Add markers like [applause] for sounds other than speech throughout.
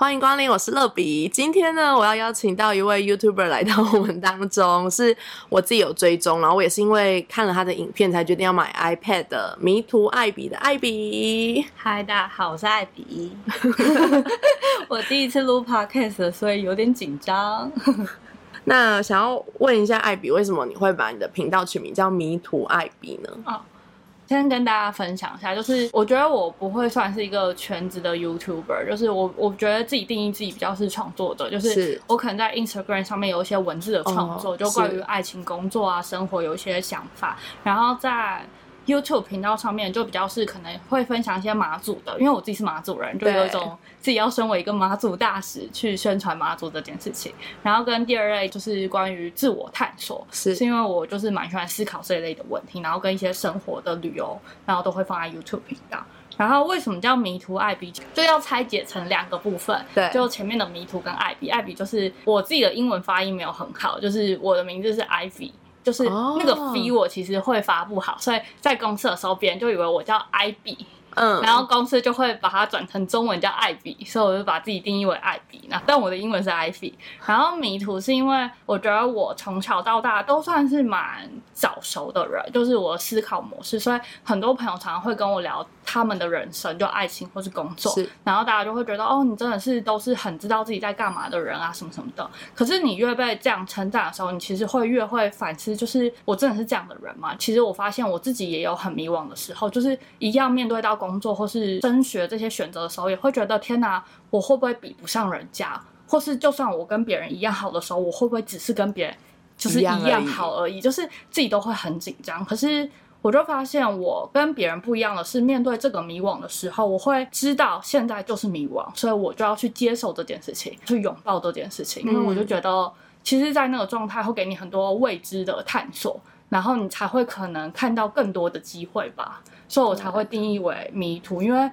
欢迎光临，我是乐比。今天呢，我要邀请到一位 YouTuber 来到我们当中，是我自己有追踪，然后我也是因为看了他的影片才决定要买 iPad 的迷途艾比的艾比。嗨，大家好，我是艾比。[laughs] 我第一次录 Podcast，所以有点紧张。那想要问一下艾比，为什么你会把你的频道取名叫迷途艾比呢？哦，先跟大家分享一下，就是我觉得我不会算是一个全职的 YouTuber，就是我我觉得自己定义自己比较是创作者，就是是我可能在 Instagram 上面有一些文字的创作，哦就关于爱情、工作啊、生活有一些想法，然后在 YouTube 频道上面就比较是可能会分享一些马祖的，因为我自己是马祖人，就有一种自己要身为一个马祖大使去宣传马祖这件事情。然后跟第二类就是关于自我探索，是是因为我就是蛮喜欢思考这一类的问题，然后跟一些生活的旅游，然后都会放在 YouTube 频道。然后为什么叫迷途艾比？就要拆解成两个部分，对就前面的迷途跟艾比。艾比就是我自己的英文发音没有很好，就是我的名字是 Ivy。就是哦那个 V 我其实会发不好，所以在公司的时候，别人就以为我叫 IB，嗯，然后公司就会把它转成中文叫艾比，所以我就把自己定义为艾比。那但我的英文是 Ivy。然后迷途是因为我觉得我从小到大都算是蛮早熟的人，就是我的思考模式，所以很多朋友常常会跟我聊他们的人生，就爱情或是工作，然后大家就会觉得哦，你真的是都是很知道自己在干嘛的人啊，什么什么的。可是你越被这样称赞的时候，你其实会越会反思，就是我真的是这样的人吗？其实我发现我自己也有很迷惘的时候，就是一样面对到工作或是升学这些选择的时候，也会觉得天哪，我会不会比不上人家？或是就算我跟别人一样好的时候，我会不会只是跟别人就是一样好而已？就是自己都会很紧张。可是我就发现，我跟别人不一样的是，面对这个迷惘的时候，我会知道现在就是迷惘，所以我就要去接受这件事情，去拥抱这件事情，因为我就觉得，其实，在那个状态会给你很多未知的探索，然后你才会可能看到更多的机会吧，所以我才会定义为迷途，因为。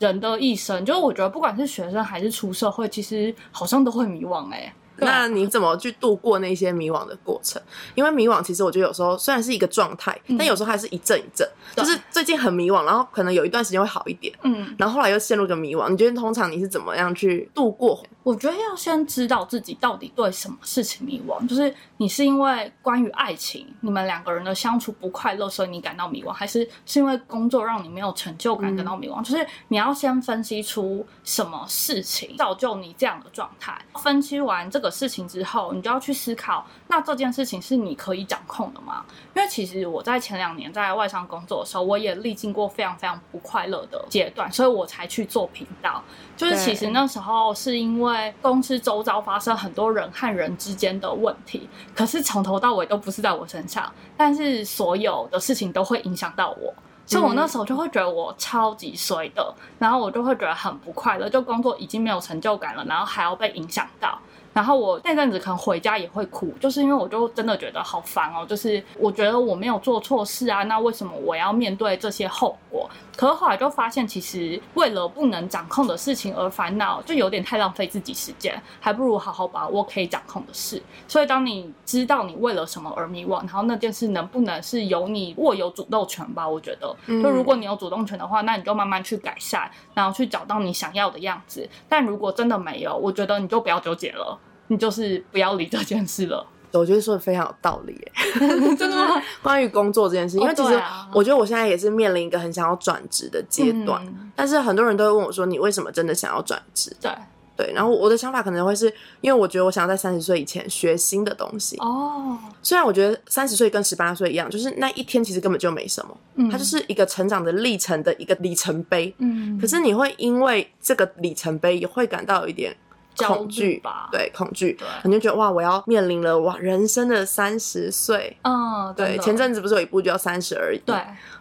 人的一生，就是我觉得不管是学生还是出社会，其实好像都会迷惘哎、那你怎么去度过那些迷惘的过程？因为迷惘其实我觉得有时候虽然是一个状态，但有时候还是一阵一阵，就是最近很迷惘，然后可能有一段时间会好一点，嗯，然后后来又陷入一个迷惘。你觉得通常你是怎么样去度过？我觉得要先知道自己到底对什么事情迷惘，就是你是因为关于爱情，你们两个人的相处不快乐，所以你感到迷惘，还是是因为工作让你没有成就感感到迷惘？就是你要先分析出什么事情造就你这样的状态。分析完这个事情之后，你就要去思考，那这件事情是你可以掌控的吗？因为其实我在前两年在外商工作的时候，我也历经过非常非常不快乐的阶段，所以我才去做频道。就是其实那时候是因为公司周遭发生很多人和人之间的问题，可是从头到尾都不是在我身上，但是所有的事情都会影响到我。所以我那时候就会觉得我超级衰的，然后我就会觉得很不快乐，就工作已经没有成就感了，然后还要被影响到。然后我那阵子可能回家也会哭，就是因为我就真的觉得好烦哦，就是我觉得我没有做错事啊，那为什么我要面对这些后果？可是后来就发现，其实为了不能掌控的事情而烦恼，就有点太浪费自己时间，还不如好好把握可以掌控的事。所以，当你知道你为了什么而迷惘，然后那件事能不能是由你握有主动权吧？我觉得，就如果你有主动权的话，那你就慢慢去改善，然后去找到你想要的样子。但如果真的没有，我觉得你就不要纠结了，你就是不要理这件事了。我觉得说的非常有道理耶。[laughs] [laughs] 真的吗？关于工作这件事，因为哦其实我觉得我现在也是面临一个很想要转职的阶段，嗯但是很多人都会问我说：“你为什么真的想要转职对，？”对，然后我的想法可能会是因为我觉得我想要在三十岁以前学新的东西。哦，虽然我觉得三十岁跟十八岁一样，就是那一天其实根本就没什么，嗯它就是一个成长的历程的一个里程碑。嗯，可是你会因为这个里程碑，也会感到有一点恐惧吧对，恐惧对，你就觉得哇，我要面临了哇人生的三十岁。嗯，对，前阵子不是有一部叫《三十而已》？对，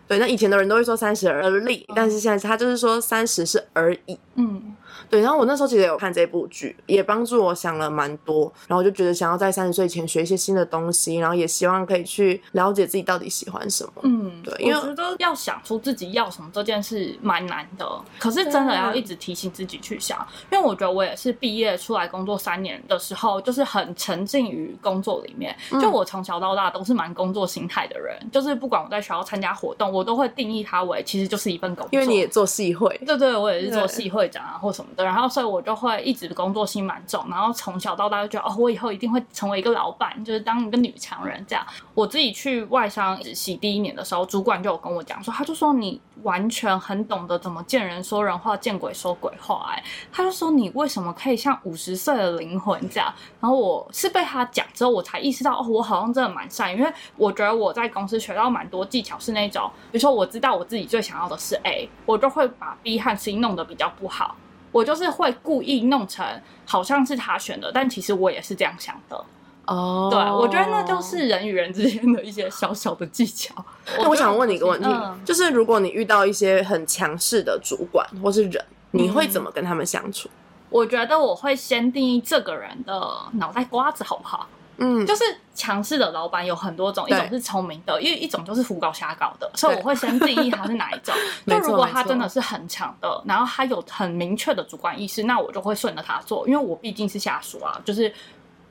对，那以前的人都会说三十而立，但是现在他就是说三十是而已。嗯对，然后我那时候其实有看这部剧，也帮助我想了蛮多，然后我就觉得想要在三十岁前学一些新的东西，然后也希望可以去了解自己到底喜欢什么。嗯，对因为我觉得要想出自己要什么这件事蛮难的，可是真的要一直提醒自己去想，因为我觉得我也是毕业出来工作三年的时候，就是很沉浸于工作里面。嗯就我从小到大都是蛮工作心态的人，就是不管我在学校参加活动，我都会定义它为其实就是一份工作。因为你也做戏会，对对，我也是做对系会长啊或什么么然后所以我就会一直工作心蛮重，然后从小到大就觉得哦，我以后一定会成为一个老板，就是当一个女强人这样。我自己去外商实习第一年的时候，主管就有跟我讲说，他就说你完全很懂得怎么见人说人话，见鬼说鬼话。哎，他就说你为什么可以像五十岁的灵魂这样？然后我是被他讲之后，我才意识到哦，我好像真的蛮善，因为我觉得我在公司学到蛮多技巧，是那种比如说我知道我自己最想要的是 A，我就会把 B 和 C 弄得比较不好，我就是会故意弄成好像是他选的，但其实我也是这样想的。哦，对，我觉得那就是人与人之间的一些小小的技巧。[laughs] 那我想问你一个问题，嗯就是如果你遇到一些很强势的主管或是人，你会怎么跟他们相处？我觉得我会先定义这个人的脑袋瓜子好不好？嗯，就是强势的老板有很多种，一种是聪明的，因为一种就是胡搞瞎搞的，所以我会先定义他是哪一种。[laughs] 没就如果他真的是很强的，然后他有很明确的主观意识，那我就会顺着他做，因为我毕竟是下属啊，就是。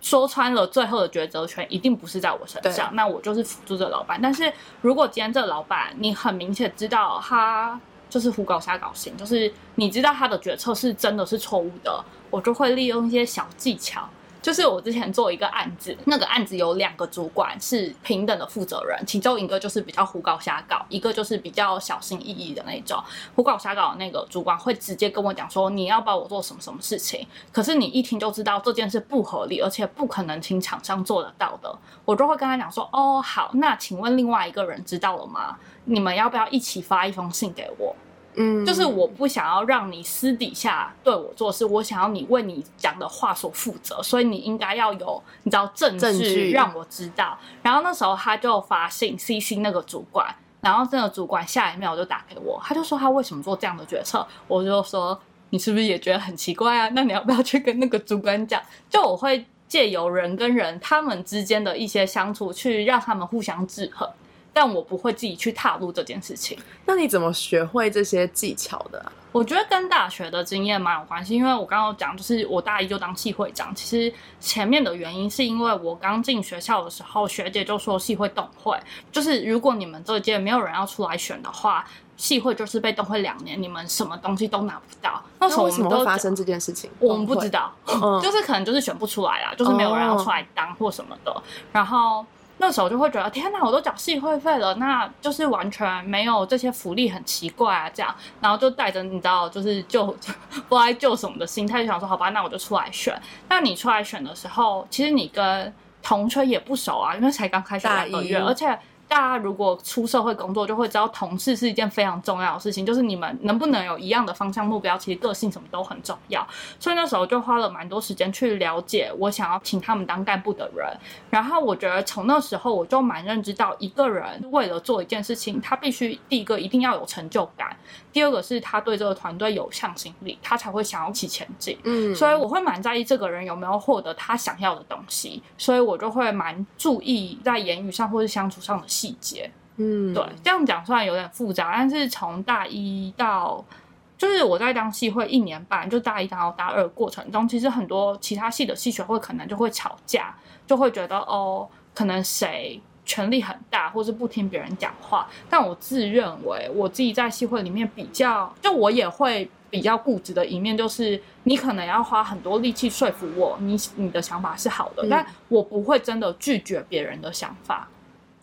说穿了，最后的抉择权一定不是在我身上，那我就是辅助这老板。但是如果今天这老板，你很明显知道他就是胡搞瞎搞型，就是你知道他的决策是真的是错误的，我就会利用一些小技巧。就是我之前做一个案子，那个案子有两个主管是平等的负责人，其中一个就是比较胡搞瞎搞，一个就是比较小心翼翼的那种。胡搞瞎搞的那个主管会直接跟我讲说，你要帮我做什么什么事情，可是你一听就知道这件事不合理，而且不可能请厂商做得到的。我就会跟他讲说，哦，好，那请问另外一个人知道了吗？你们要不要一起发一封信给我？嗯，就是我不想要让你私底下对我做事，我想要你为你讲的话所负责，所以你应该要有你知道证据让我知道。然后那时候他就发信 CC 那个主管，然后那个主管下一秒就打给我，他就说他为什么做这样的决策，我就说你是不是也觉得很奇怪啊？那你要不要去跟那个主管讲？就我会借由人跟人他们之间的一些相处，去让他们互相制衡。但我不会自己去踏入这件事情。那你怎么学会这些技巧的啊、我觉得跟大学的经验蛮有关系，因为我刚刚讲，就是我大一就当系会长。其实前面的原因是因为我刚进学校的时候，学姐就说系会动会，就是如果你们这届没有人要出来选的话，系会就是被动会两年，你们什么东西都拿不到。那时候那为什我们都么发生这件事情？我们不知道，嗯 [laughs] 就是可能就是选不出来啦，就是没有人要出来当或什么的。然后那时候就会觉得，天哪，我都缴系会费了，那就是完全没有这些福利，很奇怪啊，这样。然后就带着你知道，就是救 [laughs] 不知道救什么的心态，就想说，好吧，那我就出来选。那你出来选的时候，其实你跟同学也不熟啊，因为才刚开学大一两个月，而且。大家如果出社会工作，就会知道同事是一件非常重要的事情，就是你们能不能有一样的方向目标，其实个性什么都很重要。所以那时候就花了蛮多时间去了解我想要请他们当干部的人。然后我觉得从那时候我就蛮认知到，一个人为了做一件事情，他必须第一个一定要有成就感，第二个是他对这个团队有向心力，他才会想要一起前进。嗯，所以我会蛮在意这个人有没有获得他想要的东西，所以我就会蛮注意在言语上或是相处上的细节。嗯，对，这样讲虽然有点复杂，但是从大一到就是我在当系会一年半，就大一到大二过程中，其实很多其他系的系学会可能就会吵架，就会觉得哦，可能谁。权力很大，或是不听别人讲话，但我自认为我自己在系会里面比较，就我也会比较固执的一面，就是你可能要花很多力气说服我，你你的想法是好的，嗯但我不会真的拒绝别人的想法。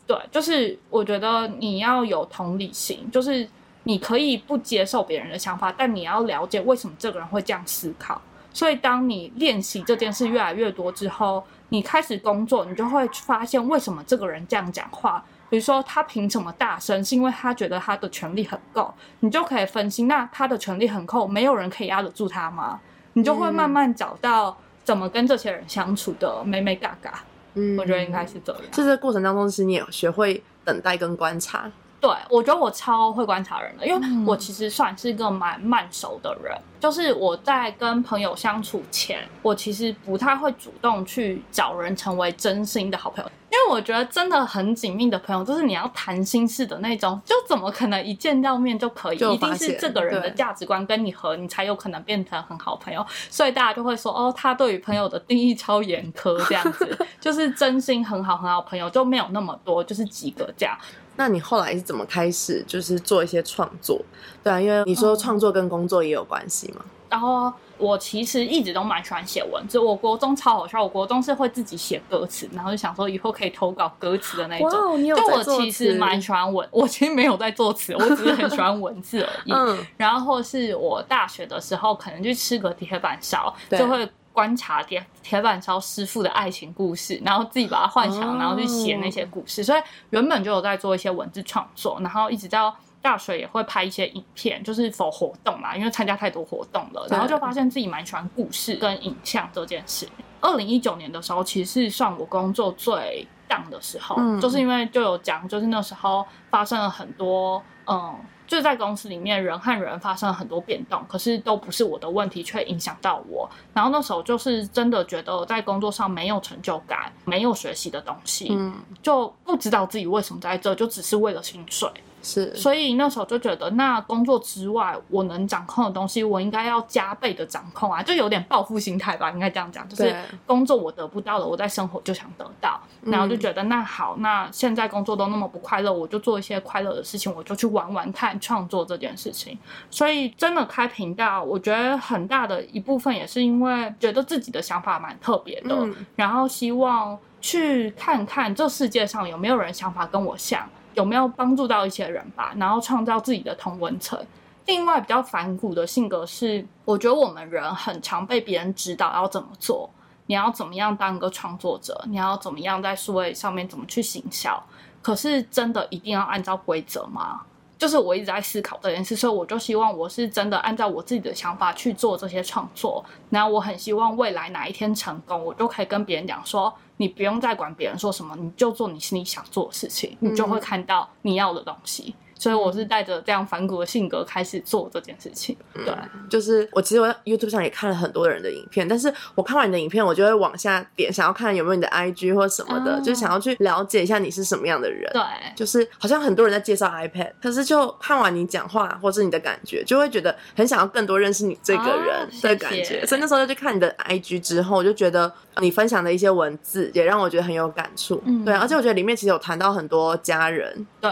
对，就是我觉得你要有同理心，就是你可以不接受别人的想法，但你要了解为什么这个人会这样思考。所以，当你练习这件事越来越多之后，你开始工作，你就会发现为什么这个人这样讲话。比如说，他凭什么大声？是因为他觉得他的权力很够，你就可以分析，那他的权力很够，没有人可以压得住他吗？你就会慢慢找到怎么跟这些人相处的美美嘎嘎。嗯，我觉得应该是这样。就这个过程当中，其实你也学会等待跟观察。对，我觉得我超会观察人的，因为嗯我其实算是一个蛮慢熟的人。就是我在跟朋友相处前，我其实不太会主动去找人成为真心的好朋友，因为我觉得真的很紧密的朋友，就是你要谈心事的那种，就怎么可能一见到面就可以？一定是这个人的价值观跟你合，你才有可能变成很好朋友。所以大家就会说，哦，他对于朋友的定义超严苛，这样子，[laughs] 就是真心很好很好朋友就没有那么多，就是几个这样。那你后来是怎么开始，就是做一些创作？对啊，因为你说创作跟工作也有关系嘛。然后我其实一直都蛮喜欢写文字，我国中超好笑，我国中是会自己写歌词，然后就想说以后可以投稿歌词的那种。哇，你有就我其实词蛮喜欢文，我其实没有在作词，我只是很喜欢文字而已。[laughs] 嗯然后或是我大学的时候，可能去吃个铁板烧，就会观察铁铁板烧师傅的爱情故事，然后自己把它幻想，哦然后去写那些故事。所以原本就有在做一些文字创作，然后一直到。大学也会拍一些影片，就是否活动嘛，因为参加太多活动了，然后就发现自己蛮喜欢故事跟影像这件事。二零一九年的时候，其实是算我工作最荡的时候，嗯就是因为就有讲，就是那时候发生了很多，嗯，就在公司里面人和人发生了很多变动，可是都不是我的问题，却影响到我。然后那时候就是真的觉得在工作上没有成就感，没有学习的东西，嗯，就不知道自己为什么在这，就只是为了薪水。是，所以那时候就觉得，那工作之外我能掌控的东西，我应该要加倍的掌控啊，就有点报复心态吧，应该这样讲，就是工作我得不到了，我在生活就想得到，然后就觉得那好，那现在工作都那么不快乐，我就做一些快乐的事情，我就去玩玩看创作这件事情。所以真的开频道，我觉得很大的一部分也是因为觉得自己的想法蛮特别的，嗯。然后希望去看看这世界上有没有人想法跟我像，有没有帮助到一些人吧，然后创造自己的同温层。另外比较反骨的性格是，我觉得我们人很常被别人指导要怎么做，你要怎么样当一个创作者，你要怎么样在数位上面怎么去行销。可是真的一定要按照规则吗？就是我一直在思考这件事，所以我就希望我是真的按照我自己的想法去做这些创作。然后我很希望未来哪一天成功，我就可以跟别人讲说，你不用再管别人说什么，你就做你心里想做的事情，你就会看到你要的东西。所以我是带着这样反骨的性格开始做这件事情。对，就是我其实我在 YouTube 上也看了很多人的影片，但是我看完你的影片，我就会往下点，想要看有没有你的 IG 或什么的，哦就是想要去了解一下你是什么样的人。对，就是好像很多人在介绍 iPad，可是就看完你讲话或是你的感觉，就会觉得很想要更多认识你这个人哦的感觉。所以那时候就去看你的 IG 之后，我就觉得你分享的一些文字也让我觉得很有感触。嗯对，而且我觉得里面其实有谈到很多家人。对，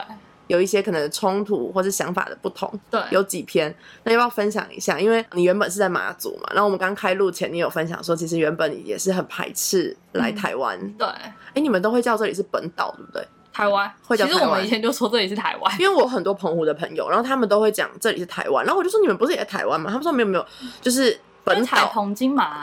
有一些可能冲突或是想法的不同，对有几篇，那要不要分享一下？因为你原本是在马祖嘛，然后我们刚开录前，你有分享说，其实原本你也是很排斥来台湾。对，哎、你们都会叫这里是本岛，对不对？台湾会叫其实我们以前就说这里是台湾。因为我很多澎湖的朋友，然后他们都会讲这里是台湾，然后我就说你们不是也在台湾吗？他们说没有没有，就是本岛。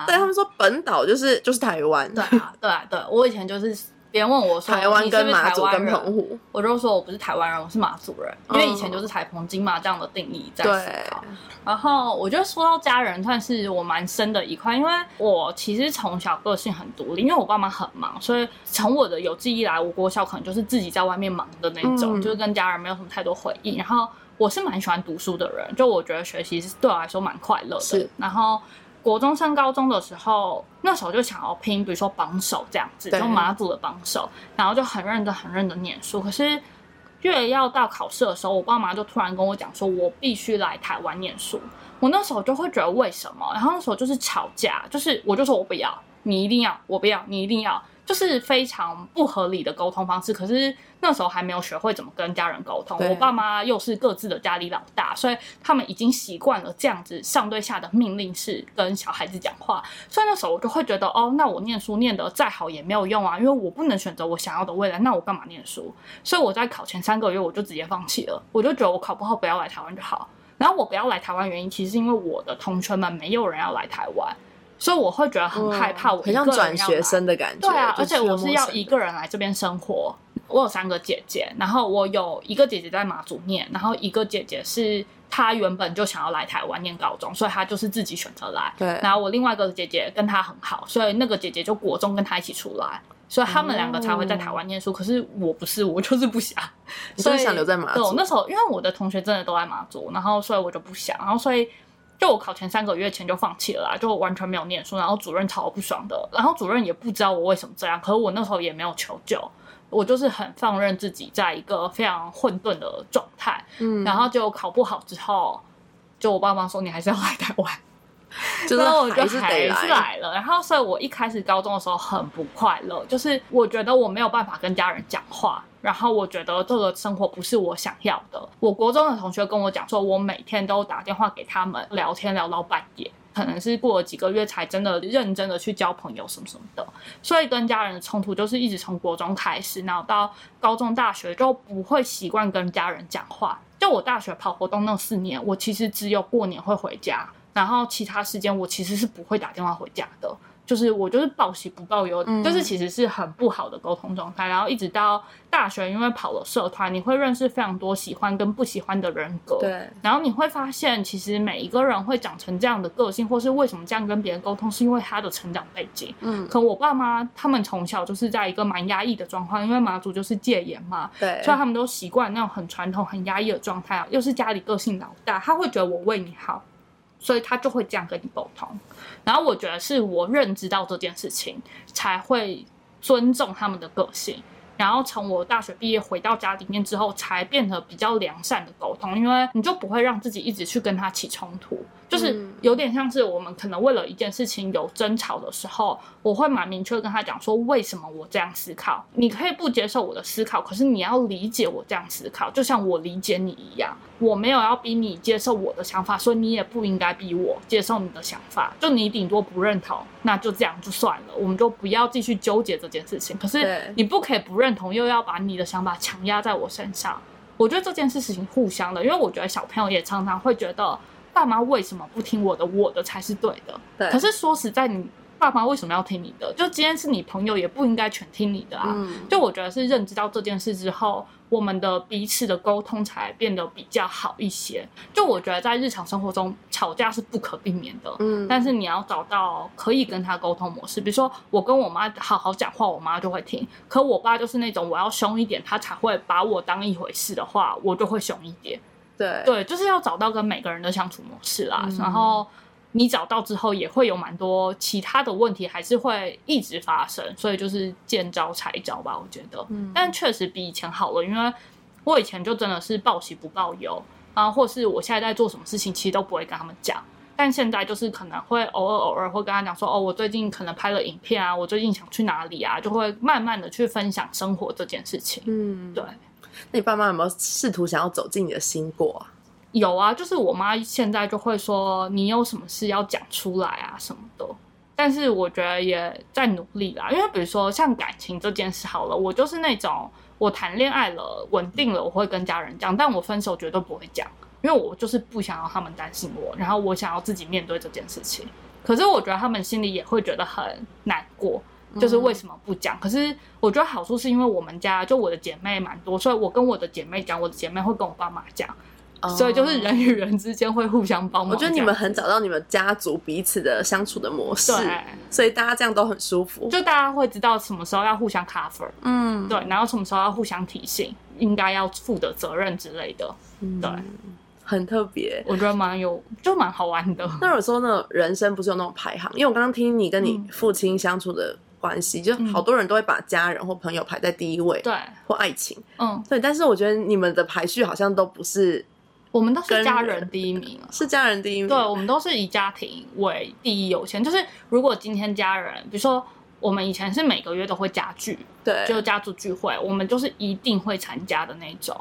对他们说本岛就是就是台湾，对啊，对啊，对，我以前就是别人问我说台湾跟你是不是马祖跟台湾人澎湖，我就说我不是台湾人，我是马祖人，因为嗯以前就是台澎金马这样的定义在对思考。然后我觉得说到家人，算是我蛮深的一块，因为我其实从小个性很独立，因为我爸妈很忙，所以从我的有记忆来，我国小可能就是自己在外面忙的那种，嗯就是跟家人没有什么太多回忆。然后我是蛮喜欢读书的人，就我觉得学习是对我来说蛮快乐的。然后国中升高中的时候，那时候就想要拼，比如说榜首这样子，就马祖的榜首，然后就很认真、很认真念书。可是越要到考试的时候，我爸妈就突然跟我讲说，我必须来台湾念书。我那时候就会觉得为什么？然后那时候就是吵架，就是我就说我不要，你一定要，我不要，你一定要，就是非常不合理的沟通方式。可是那时候还没有学会怎么跟家人沟通，我爸妈又是各自的家里老大，所以他们已经习惯了这样子上对下的命令式跟小孩子讲话。所以那时候我就会觉得，哦，那我念书念得再好也没有用啊，因为我不能选择我想要的未来，那我干嘛念书？所以我在考前三个月我就直接放弃了，我就觉得我考不好不要来台湾就好。然后我不要来台湾，原因其实是因为我的同学们没有人要来台湾，所以我会觉得很害怕，我嗯很像转学生的感觉。对啊，而且我是要一个人来这边生活。我有三个姐姐，然后我有一个姐姐在马祖念，然后一个姐姐是她原本就想要来台湾念高中，所以她就是自己选择来。对然后我另外一个姐姐跟她很好，所以那个姐姐就国中跟她一起出来，所以他们两个才会在台湾念书。可是我不是，我就是不想，所以想留在马祖那时候因为我的同学真的都在马祖，然后所以我就不想，然后所以。就我考前三个月前就放弃了啦，就完全没有念书，然后主任超不爽的，然后主任也不知道我为什么这样，可是我那时候也没有求救，我就是很放任自己在一个非常混沌的状态，嗯，然后就考不好之后，就我爸妈说你还是要来台湾，[laughs] 就是然后我就还是来了，然后所以我一开始高中的时候很不快乐，就是我觉得我没有办法跟家人讲话，然后我觉得这个生活不是我想要的。我国中的同学跟我讲说，我每天都打电话给他们聊天聊到半夜。可能是过了几个月才真的认真的去交朋友什么什么的。所以跟家人的冲突就是一直从国中开始，然后到高中、大学就不会习惯跟家人讲话。就我大学跑活动那四年，我其实只有过年会回家，然后其他时间我其实是不会打电话回家的。就是我就是报喜不报忧，就是其实是很不好的沟通状态。然后一直到大学，因为跑了社团，你会认识非常多喜欢跟不喜欢的人格。对。然后你会发现，其实每一个人会长成这样的个性，或是为什么这样跟别人沟通，是因为他的成长背景。嗯。可我爸妈他们从小就是在一个蛮压抑的状况，因为马祖就是戒严嘛。对。所以他们都习惯那种很传统、很压抑的状态啊。又是家里个性老大，他会觉得我为你好。所以他就会这样跟你沟通，然后我觉得是我认知到这件事情，才会尊重他们的个性。然后从我大学毕业回到家里面之后，才变得比较良善的沟通，因为你就不会让自己一直去跟他起冲突，就是有点像是我们可能为了一件事情有争吵的时候，我会蛮明确跟他讲说为什么我这样思考，你可以不接受我的思考，可是你要理解我这样思考，就像我理解你一样，我没有要逼你接受我的想法，所以你也不应该逼我接受你的想法，就你顶多不认同，那就这样就算了，我们就不要继续纠结这件事情。可是你不可以不认。认同又要把你的想法强压在我身上，我觉得这件事情互相的，因为我觉得小朋友也常常会觉得爸妈为什么不听我的，我的才是对的。对。可是说实在，你爸妈为什么要听你的？就今天是你朋友，也不应该全听你的啊。嗯。就我觉得是认知到这件事之后。我们的彼此的沟通才变得比较好一些。就我觉得在日常生活中吵架是不可避免的，嗯，但是你要找到可以跟他沟通模式。比如说我跟我妈好好讲话，我妈就会听。可我爸就是那种我要凶一点，他才会把我当一回事的话，我就会凶一点。对对，就是要找到跟每个人的相处模式啦，然后。你找到之后，也会有蛮多其他的问题，还是会一直发生，所以就是见招拆招吧，我觉得。嗯，但确实比以前好了，因为我以前就真的是报喜不报忧啊，或是我现在在做什么事情，其实都不会跟他们讲。但现在就是可能会偶尔偶尔会跟他讲说，哦，我最近可能拍了影片啊，我最近想去哪里啊，就会慢慢的去分享生活这件事情。嗯，对。那你爸妈有没有试图想要走进你的心过啊？有啊，就是我妈现在就会说你有什么事要讲出来啊什么的，但是我觉得也在努力啦。因为比如说像感情这件事好了，我就是那种我谈恋爱了稳定了，我会跟家人讲，但我分手绝对不会讲，因为我就是不想要他们担心我，然后我想要自己面对这件事情。可是我觉得他们心里也会觉得很难过，就是为什么不讲？可是我觉得好处是因为我们家就我的姐妹蛮多，所以我跟我的姐妹讲，我的姐妹会跟我爸妈讲。所以就是人与人之间会互相帮忙。我觉得你们很找到你们家族彼此的相处的模式，对，所以大家这样都很舒服。就大家会知道什么时候要互相 cover，嗯，对，然后什么时候要互相提醒，应该要负的责任之类的，对，很特别，我觉得蛮有，就蛮好玩的。那有时候呢，人生不是有那种排行？因为我刚刚听你跟你父亲相处的关系，就好多人都会把家人或朋友排在第一位，对，或爱情，嗯，对。但是我觉得你们的排序好像都不是。我们都是家人第一名，[laughs] 是家人第一名。对，我们都是以家庭为第一优先。就是如果今天家人，比如说我们以前是每个月都会家聚，对，就家族聚会，我们就是一定会参加的那种。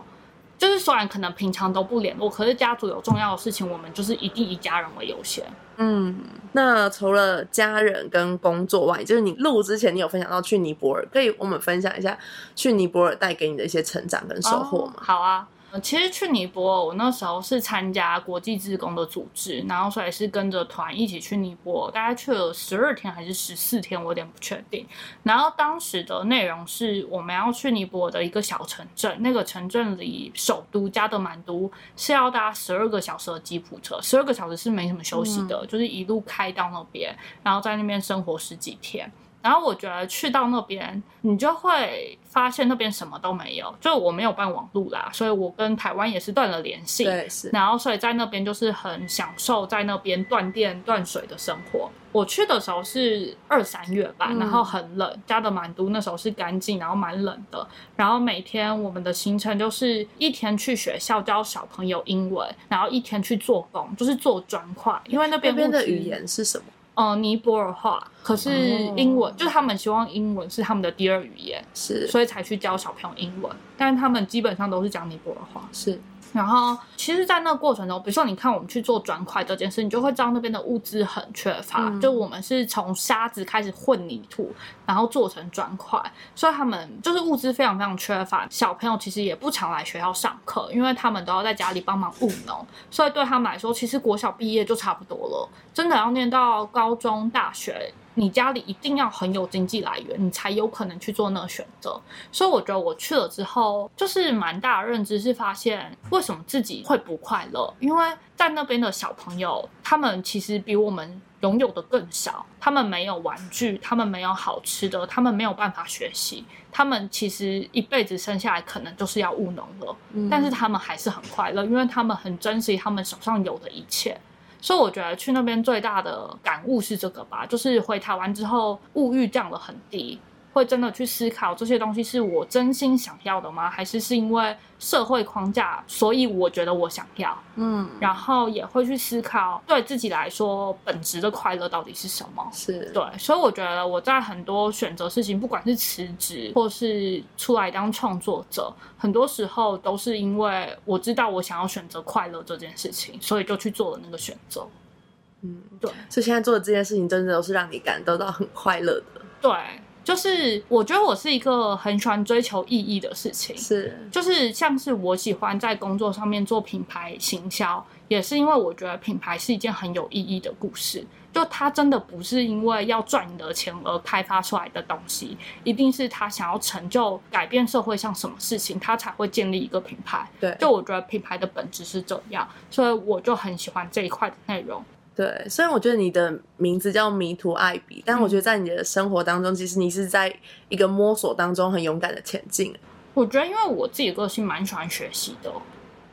就是虽然可能平常都不联络，可是家族有重要的事情，我们就是一定以家人为优先。嗯，那除了家人跟工作外，就是你录之前，你有分享到去尼泊尔，可以我们分享一下去尼泊尔带给你的一些成长跟收获吗？好啊。其实去尼泊尔，我那时候是参加国际志工的组织，然后所以是跟着团一起去尼泊尔，大概去了十二天还是十四天，我有点不确定。然后当时的内容是我们要去尼泊尔的一个小城镇，那个城镇离首都加德满都是要搭十二个小时的吉普车，十二个小时是没什么休息的，就是一路开到那边，然后在那边生活十几天。然后我觉得去到那边，你就会发现那边什么都没有，就我没有办网路啦，所以我跟台湾也是断了联系。对，是。然后所以在那边就是很享受在那边断电断水的生活。我去的时候是二三月吧，然后很冷，加的满都那时候是干净，然后蛮冷的。然后每天我们的行程就是一天去学校教小朋友英文，然后一天去做工，就是做砖块，因为那边那边的语言是什么？呃，尼泊尔话，可是英文就是他们希望英文是他们的第二语言，是，所以才去教小朋友英文。但是他们基本上都是讲尼泊尔话，是。然后，其实，在那个过程中，比如说，你看我们去做砖块这件事，你就会知道那边的物资很缺乏。就我们是从沙子开始混凝土，然后做成砖块，所以他们就是物资非常非常缺乏。小朋友其实也不常来学校上课，因为他们都要在家里帮忙务农，所以对他们来说，其实国小毕业就差不多了。真的要念到高中、大学。你家里一定要很有经济来源，你才有可能去做那个选择。所以我觉得我去了之后，就是蛮大的认知是发现为什么自己会不快乐，因为在那边的小朋友，他们其实比我们拥有的更少，他们没有玩具，他们没有好吃的，他们没有办法学习，他们其实一辈子生下来可能就是要务农了，但是他们还是很快乐，因为他们很珍惜他们手上有的一切。所以我觉得去那边最大的感悟是这个吧，就是回台湾之后物欲降了很低。会真的去思考这些东西是我真心想要的吗？还是是因为社会框架，所以我觉得我想要？嗯，然后也会去思考对自己来说本质的快乐到底是什么？是对，所以我觉得我在很多选择事情，不管是辞职或是出来当创作者，很多时候都是因为我知道我想要选择快乐这件事情，所以就去做了那个选择。嗯，对，所以现在做的这件事情，真的都是让你感受到很快乐的。对。就是我觉得我是一个很喜欢追求意义的事情，是就是像是我喜欢在工作上面做品牌行销，也是因为我觉得品牌是一件很有意义的故事。就它真的不是因为要赚你的钱而开发出来的东西，一定是他想要成就改变社会上什么事情，他才会建立一个品牌。对，就我觉得品牌的本质是这样，所以我就很喜欢这一块的内容。对，虽然我觉得你的名字叫迷途艾比，但我觉得在你的生活当中，其实你是在一个摸索当中很勇敢的前进。我觉得，因为我自己个性蛮喜欢学习的，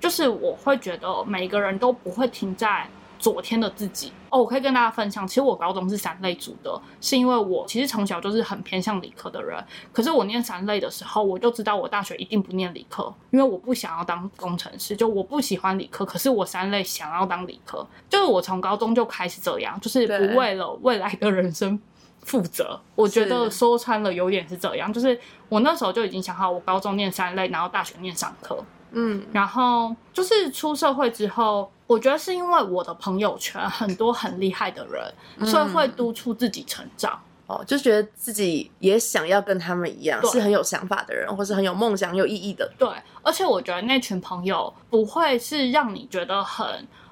就是我会觉得每个人都不会停在。昨天的自己哦，我可以跟大家分享，其实我高中是三类组的，是因为我其实从小就是很偏向理科的人。可是我念三类的时候，我就知道我大学一定不念理科，因为我不想要当工程师，就我不喜欢理科。可是我三类想要当理科，就是我从高中就开始这样，就是不为了未来的人生负责。我觉得说穿了有点是这样，就是我那时候就已经想好，我高中念三类，然后大学念商科。嗯，然后就是出社会之后。我觉得是因为我的朋友圈很多很厉害的人，所以会督促自己成长。哦，就觉得自己也想要跟他们一样，是很有想法的人，或是很有梦想、有意义的。对，而且我觉得那群朋友不会是让你觉得很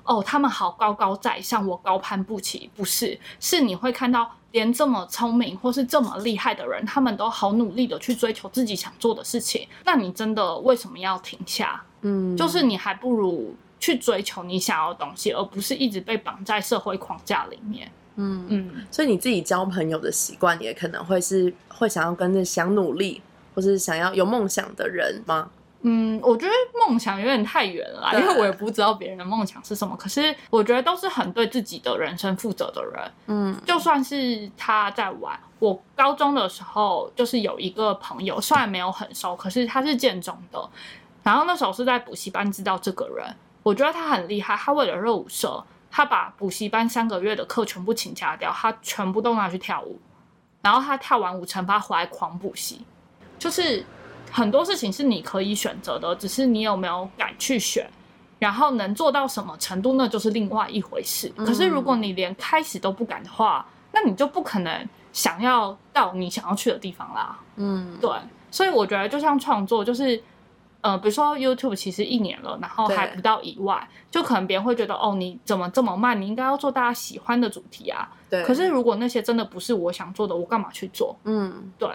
哦，他们好高高在上，我高攀不起。不是，是你会看到连这么聪明或是这么厉害的人，他们都好努力的去追求自己想做的事情。那你真的为什么要停下？嗯，就是你还不如。去追求你想要的东西，而不是一直被绑在社会框架里面。嗯嗯，所以你自己交朋友的习惯，也可能会是会想要跟着想努力或是想要有梦想的人吗？嗯，我觉得梦想有点太远了，因为我也不知道别人的梦想是什么。可是我觉得都是很对自己的人生负责的人。嗯，就算是他在玩，我高中的时候就是有一个朋友，虽然没有很熟，可是他是建中的，然后那时候是在补习班知道这个人。我觉得他很厉害，他为了热舞社，他把补习班三个月的课全部请假掉，他全部都拿去跳舞，然后他跳完舞惩罚回来狂补习，就是很多事情是你可以选择的，只是你有没有敢去选，然后能做到什么程度，那就是另外一回事。可是如果你连开始都不敢的话，那你就不可能想要到你想要去的地方啦。嗯，对，所以我觉得就像创作，就是。呃，比如说 YouTube 其实一年了，然后还不到一万，就可能别人会觉得哦，你怎么这么慢？你应该要做大家喜欢的主题啊。对。可是如果那些真的不是我想做的，我干嘛去做？嗯，对。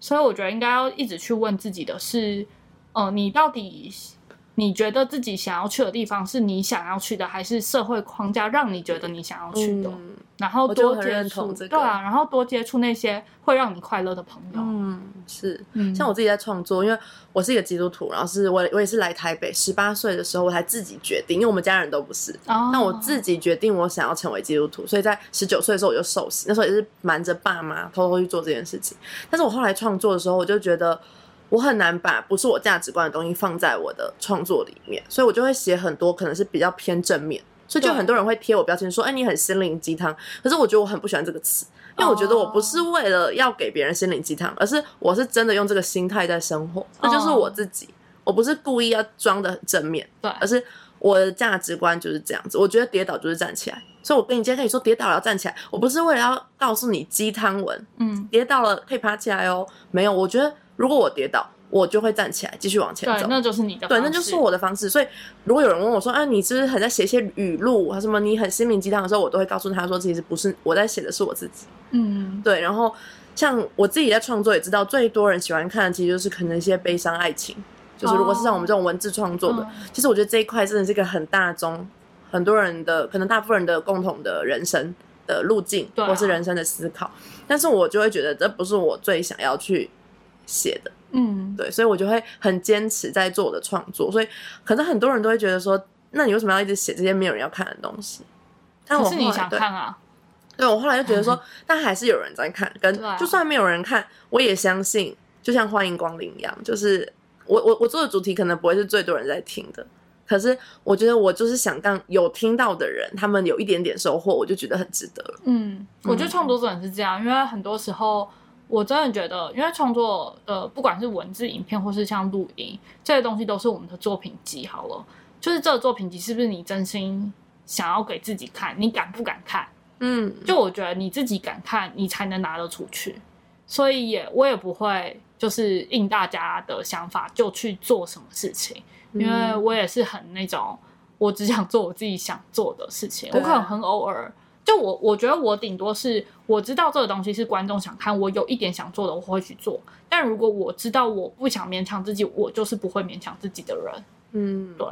所以我觉得应该要一直去问自己的是，呃，你到底。你觉得自己想要去的地方是你想要去的，还是社会框架让你觉得你想要去的？然后多接触，对啊，然后多接触那些会让你快乐的朋友。嗯，是，像我自己在创作，因为我是一个基督徒，然后是我我也是来台北十八岁的时候我才自己决定，因为我们家人都不是，那我自己决定我想要成为基督徒，所以在十九岁的时候我就受洗，那时候也是瞒着爸妈偷偷去做这件事情。但是我后来创作的时候，我就觉得。我很难把不是我价值观的东西放在我的创作里面，所以我就会写很多可能是比较偏正面，所以就很多人会贴我标签说：“哎，你很心灵鸡汤。”可是我觉得我很不喜欢这个词，因为我觉得我不是为了要给别人心灵鸡汤，而是我是真的用这个心态在生活，这就是我自己。我不是故意要装的很正面，对而是我的价值观就是这样子。我觉得跌倒就是站起来，所以我跟你今天跟你说跌倒了要站起来，我不是为了要告诉你鸡汤文，嗯，跌倒了可以爬起来哦。没有，我觉得如果我跌倒，我就会站起来继续往前对，走。那就是你的对，那就是我的方式。所以，如果有人问我说：“啊，你是不是很在写一些语录，什么你很心灵鸡汤的时候，我都会告诉他说，其实不是我在写的是我自己。嗯对，然后像我自己在创作也知道，最多人喜欢看的其实就是可能一些悲伤爱情，就是如果是像我们这种文字创作的，嗯其实我觉得这一块真的是一个很大宗，很多人的可能大部分人的共同的人生的路径，对啊或是人生的思考。但是我就会觉得这不是我最想要去写的。嗯，对，所以我就会很坚持在做我的创作。所以可能很多人都会觉得说，那你为什么要一直写这些没有人要看的东西？但我是你想看啊，对我后来就觉得说，但还是有人在看，跟啊就算没有人看，我也相信，就像欢迎光临一样，就是我我我做的主题可能不会是最多人在听的。可是我觉得我就是想让有听到的人，他们有一点点收获，我就觉得很值得了。嗯，我觉得创作者也是这样，因为很多时候我真的觉得，因为创作呃不管是文字、影片，或是像录音这些东西，都是我们的作品集。好了，就是这个作品集是不是你真心想要给自己看？你敢不敢看？嗯，就我觉得你自己敢看，你才能拿得出去。所以也我也不会就是应大家的想法就去做什么事情，因为我也是很那种，我只想做我自己想做的事情。我可能很偶尔，就我我觉得我顶多是我知道这个东西是观众想看，我有一点想做的，我会去做。但如果我知道我不想勉强自己，我就是不会勉强自己的人。嗯，对，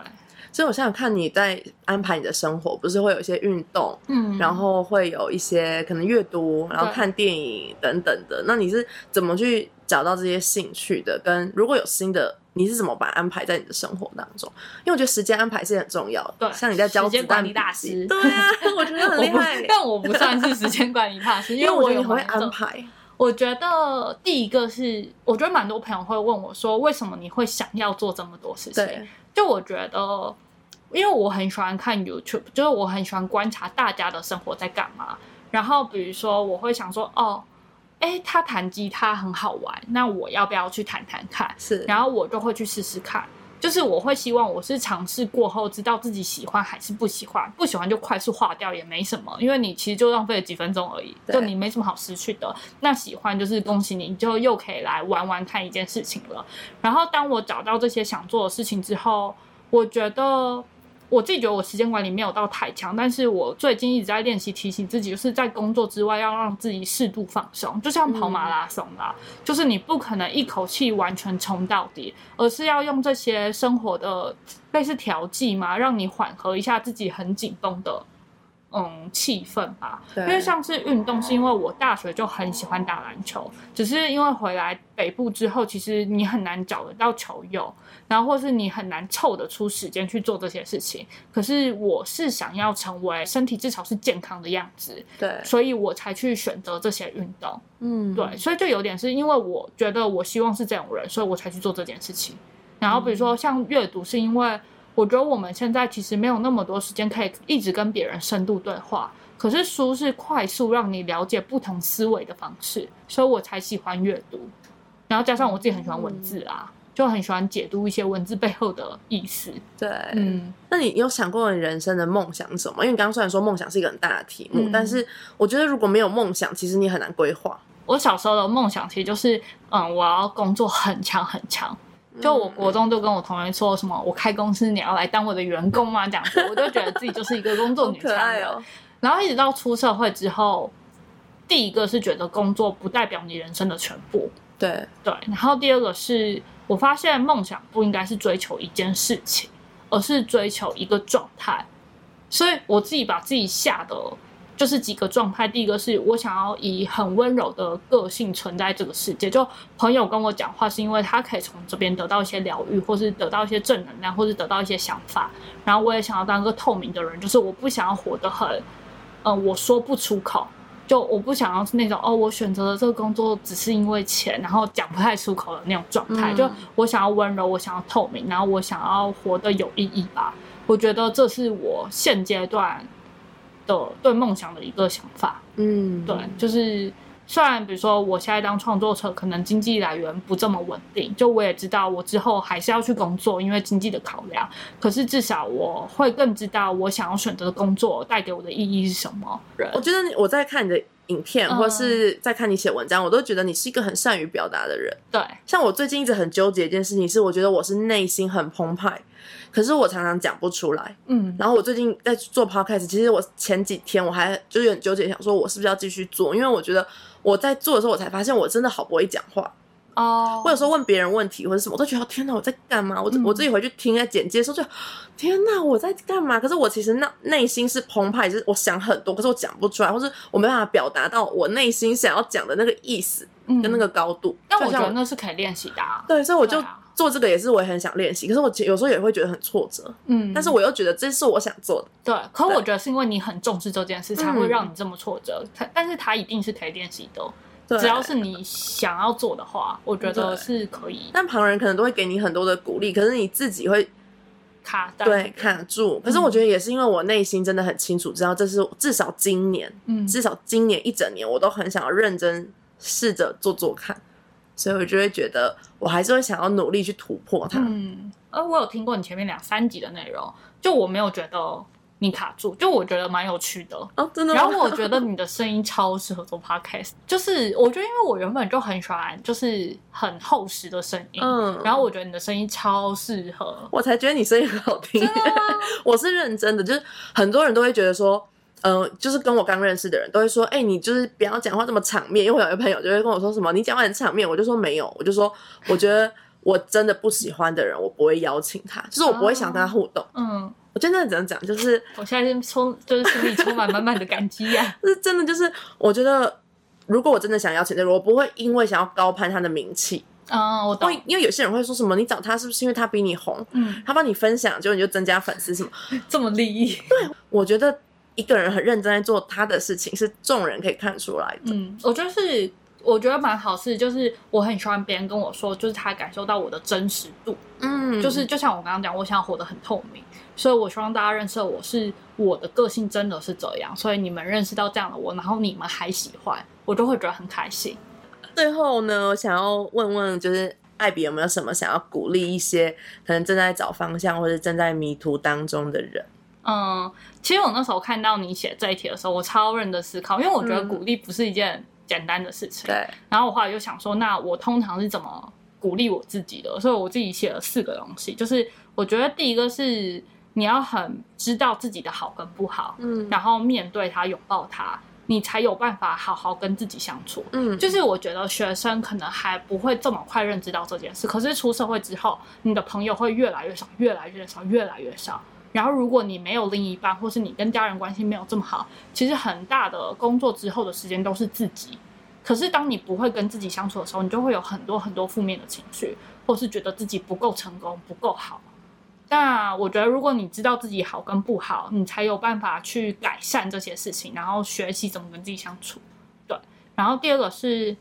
所以我想想看你在安排你的生活，不是会有一些运动，嗯然后会有一些可能阅读，然后看电影等等的。那你是怎么去找到这些兴趣的？跟如果有新的，你是怎么把它安排在你的生活当中？因为我觉得时间安排是很重要的。对像你在教时间管理大师对啊，我觉得很厉害。[laughs] 但我不算是时间管理大师，[laughs] 因为我觉得你很会安排。我觉得第一个是，我觉得蛮多朋友会问我说，为什么你会想要做这么多事情？对，就我觉得，因为我很喜欢看 YouTube，就是我很喜欢观察大家的生活在干嘛。然后比如说，我会想说，哦，哎，他弹吉他很好玩，那我要不要去弹弹看？是，然后我就会去试试看。就是我会希望我是尝试过后，知道自己喜欢还是不喜欢，不喜欢就快速划掉也没什么，因为你其实就浪费了几分钟而已，就你没什么好失去的。那喜欢就是恭喜你，你就又可以来玩玩看一件事情了。然后当我找到这些想做的事情之后，我觉得我自己觉得我时间管理没有到太强，但是我最近一直在练习提醒自己，就是在工作之外要让自己适度放松，就像跑马拉松啦，就是你不可能一口气完全冲到底，而是要用这些生活的类似调剂嘛，让你缓和一下自己很紧绷的。嗯，气氛吧，对因为上次运动，是因为我大学就很喜欢打篮球，只是因为回来北部之后，其实你很难找得到球友，然后或是你很难凑得出时间去做这些事情。可是我是想要成为身体至少是健康的样子，对，所以我才去选择这些运动。嗯，对，所以就有点是因为我觉得我希望是这种人，所以我才去做这件事情。然后比如说像阅读，是因为我觉得我们现在其实没有那么多时间可以一直跟别人深度对话，可是书是快速让你了解不同思维的方式，所以我才喜欢阅读。然后加上我自己很喜欢文字啊，就很喜欢解读一些文字背后的意思。对，嗯，那你有想过你人生的梦想是什么？因为你刚刚虽然说梦想是一个很大的题目，嗯但是我觉得如果没有梦想，其实你很难规划。我小时候的梦想其实就是，嗯，我要工作很强很强。就我国中就跟我同学说什么，我开公司你要来当我的员工吗？这样子，我就觉得自己就是一个工作女强人。哦！然后一直到出社会之后，第一个是觉得工作不代表你人生的全部，对，对。然后第二个是我发现梦想不应该是追求一件事情，而是追求一个状态。所以我自己把自己吓的，就是几个状态。第一个是我想要以很温柔的个性存在这个世界。就朋友跟我讲话，是因为他可以从这边得到一些疗愈，或是得到一些正能量，或是得到一些想法。然后我也想要当个透明的人，就是我不想要活得很，嗯、我说不出口。就我不想要是那种哦，我选择了这个工作只是因为钱，然后讲不太出口的那种状态。嗯就我想要温柔，我想要透明，然后我想要活得有意义吧。我觉得这是我现阶段的对梦想的一个想法。嗯，对，就是虽然比如说我现在当创作者，可能经济来源不这么稳定，就我也知道我之后还是要去工作，因为经济的考量。可是至少我会更知道我想要选择的工作带给我的意义是什么。我觉得我在看你的影片，嗯或是在看你写文章，我都觉得你是一个很善于表达的人。对，像我最近一直很纠结一件事情，是我觉得我是内心很澎湃，可是我常常讲不出来。嗯然后我最近在做 podcast，其实我前几天我还就是有点纠结，想说我是不是要继续做，因为我觉得我在做的时候，我才发现我真的好不会讲话。哦我有时候问别人问题或者什么，我都觉得天哪，我在干嘛？我、嗯我自己回去听在简介的时候就，天哪，我在干嘛？可是我其实那内心是澎湃，就是我想很多，可是我讲不出来，或是我没办法表达到我内心想要讲的那个意思嗯跟那个高度。但我觉得那是可以练习的、啊。对，所以我就啊做这个也是我也很想练习，可是我有时候也会觉得很挫折，嗯，但是我又觉得这是我想做的。对，可对我觉得是因为你很重视这件事，才嗯会让你这么挫折。他但是他一定是可以练习的，对，只要是你想要做的话，我觉得是可以但旁人可能都会给你很多的鼓励，可是你自己会卡在对卡住。可是我觉得也是因为我内心真的很清楚，知道这是至少今年，嗯至少今年一整年，我都很想要认真试着做做看，所以我就会觉得我还是会想要努力去突破它。嗯，呃，我有听过你前面两三集的内容，就我没有觉得你卡住，就我觉得蛮有趣的。哦，真的吗？然后我觉得你的声音超适合做 podcast，就是我觉得因为我原本就很喜欢就是很厚实的声音，嗯然后我觉得你的声音超适合。我才觉得你声音很好听。[laughs] 我是认真的，就是很多人都会觉得说，嗯、就是跟我刚认识的人都会说，哎、你就是不要讲话这么场面。因为我有一个朋友就会跟我说什么，你讲话很场面，我就说没有，我就说我觉得我真的不喜欢的人，我不会邀请他，就是我不会想跟他互动。嗯，我真的怎么讲，就是我现在充就是心里充满满满的感激呀、就是真的就是，我觉得如果我真的想邀请这个，我不会因为想要高攀他的名气，嗯，我懂因。为因为有些人会说什么，你找他是不是因为他比你红，嗯，他帮你分享，结果你就增加粉丝什么？[laughs] 这么利益。对我觉得一个人很认真在做他的事情，是众人可以看出来的。嗯，我觉得是，我觉得蛮好事，就是我很喜欢别人跟我说，就是他感受到我的真实度，嗯就是就像我刚刚讲，我想要活得很透明，所以我希望大家认识我是我的个性真的是这样，所以你们认识到这样的我，然后你们还喜欢，我就会觉得很开心。最后呢，我想要问问，就是艾比有没有什么想要鼓励一些可能正在找方向或者正在迷途当中的人？嗯，其实我那时候看到你写这一题的时候，我超认真思考，因为我觉得嗯鼓励不是一件简单的事情。对，然后我后来就想说，那我通常是怎么鼓励我自己的？所以我自己写了四个东西，就是我觉得第一个是你要很知道自己的好跟不好，嗯然后面对它，拥抱它，你才有办法好好跟自己相处。嗯，就是我觉得学生可能还不会这么快认知到这件事，可是出社会之后，你的朋友会越来越少，越来越少，越来越少。然后，如果你没有另一半，或是你跟家人关系没有这么好，其实很大的工作之后的时间都是自己。可是，当你不会跟自己相处的时候，你就会有很多很多负面的情绪，或是觉得自己不够成功、不够好。那我觉得，如果你知道自己好跟不好，你才有办法去改善这些事情，然后学习怎么跟自己相处。对，然后第二个是，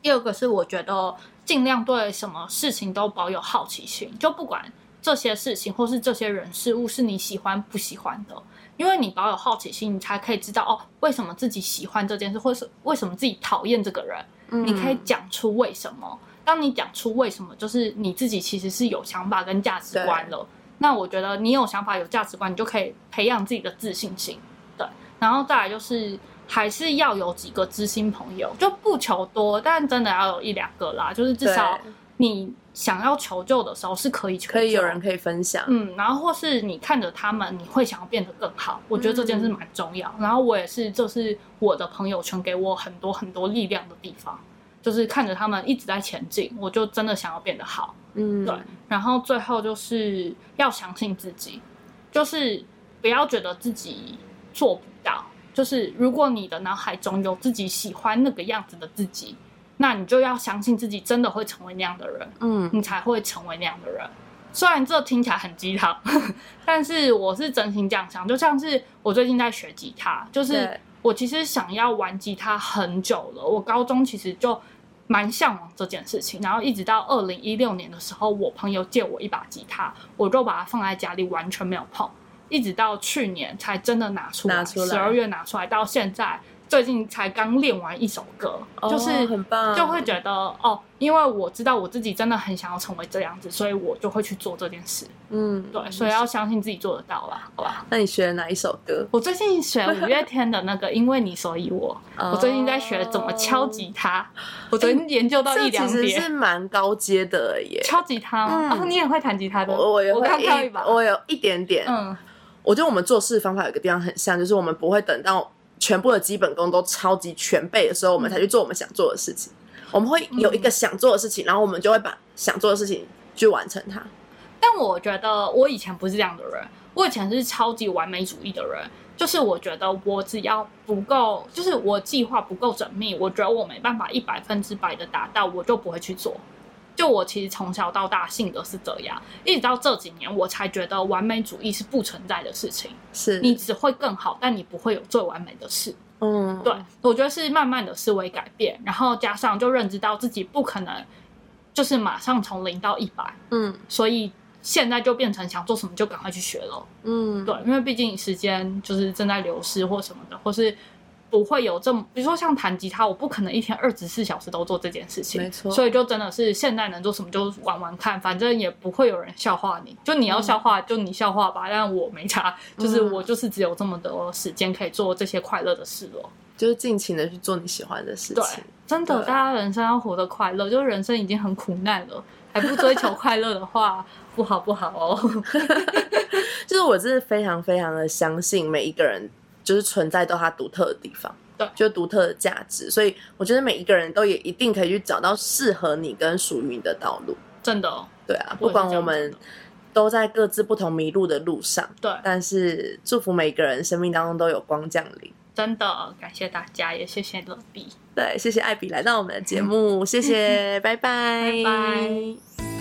第二个是我觉得尽量对什么事情都保有好奇心，就不管这些事情或是这些人事物是你喜欢不喜欢的，因为你保有好奇心，你才可以知道哦，为什么自己喜欢这件事，或是为什么自己讨厌这个人，嗯你可以讲出为什么。当你讲出为什么，就是你自己其实是有想法跟价值观了。那我觉得你有想法、有价值观，你就可以培养自己的自信心。对，然后再来就是还是要有几个知心朋友，就不求多，但真的要有一两个啦，就是至少对你想要求救的时候是可以求救，可以有人可以分享。嗯，然后或是你看着他们，你会想要变得更好。我觉得这件事蛮重要。然后我也是，这是我的朋友圈给我很多很多力量的地方，就是看着他们一直在前进，我就真的想要变得好。嗯，对，然后最后就是要相信自己，就是不要觉得自己做不到。就是如果你的脑海中有自己喜欢那个样子的自己，那你就要相信自己真的会成为那样的人。嗯你才会成为那样的人。虽然这听起来很鸡汤，[laughs] 但是我是真心这样想。就像是我最近在学吉他，就是我其实想要玩吉他很久了。我高中其实就蛮向往这件事情，然后一直到二零一六年的时候，我朋友借我一把吉他，我就把它放在家里，完全没有碰。一直到去年才真的拿出来，十二月拿出来，到现在最近才刚练完一首歌，就是哦很棒，就会觉得哦，因为我知道我自己真的很想要成为这样子，所以我就会去做这件事。嗯，对，所以要相信自己做得到啦，好吧？那你学了哪一首歌？我最近学五月天的那个《因为你所以我》，[laughs] 哦我最近在学怎么敲吉他，我昨天研究到一两这其实是。蛮高阶的耶。敲吉他吗？嗯哦，你也会弹吉他的？我我也会刚跳一把。我有一点点。嗯，我觉得我们做事方法有一个地方很像，就是我们不会等到全部的基本功都超级全备的时候，我们才去做我们想做的事情。我们会有一个想做的事情，然后我们就会把想做的事情去完成它。但我觉得我以前不是这样的人，我以前是超级完美主义的人。就是我觉得我只要不够，就是我计划不够缜密，我觉得我没办法一百分之百的达到，我就不会去做。就我其实从小到大性格是这样，一直到这几年我才觉得完美主义是不存在的事情。是你只会更好，但你不会有最完美的事。嗯，对，我觉得是慢慢的思维改变，然后加上就认知到自己不可能就是马上从零到一百，嗯所以现在就变成想做什么就赶快去学了。嗯，对，因为毕竟时间就是正在流失或什么的，或是不会有这么，比如说像弹吉他，我不可能一天二十四小时都做这件事情，没错所以就真的是现在能做什么就玩玩看，反正也不会有人笑话你，就你要笑话、就你笑话吧，但我没差，就是嗯我就是只有这么多时间可以做这些快乐的事了。就是尽情的去做你喜欢的事对情。，真的，大家人生要活得快乐，就是人生已经很苦难了，还不追求快乐的话，不好不好哦。[laughs] 就是我真的非常非常的相信每一个人就是存在到它独特的地方，对就是独特的价值，所以我觉得每一个人都也一定可以去找到适合你跟属于你的道路。真的，哦对啊，不管我们都在各自不同迷路的路上，对，但是祝福每个人生命当中都有光降临。真的感谢大家，也谢谢乐比。对，谢谢艾比来到我们的节 [laughs] 目，谢谢，拜拜，拜拜。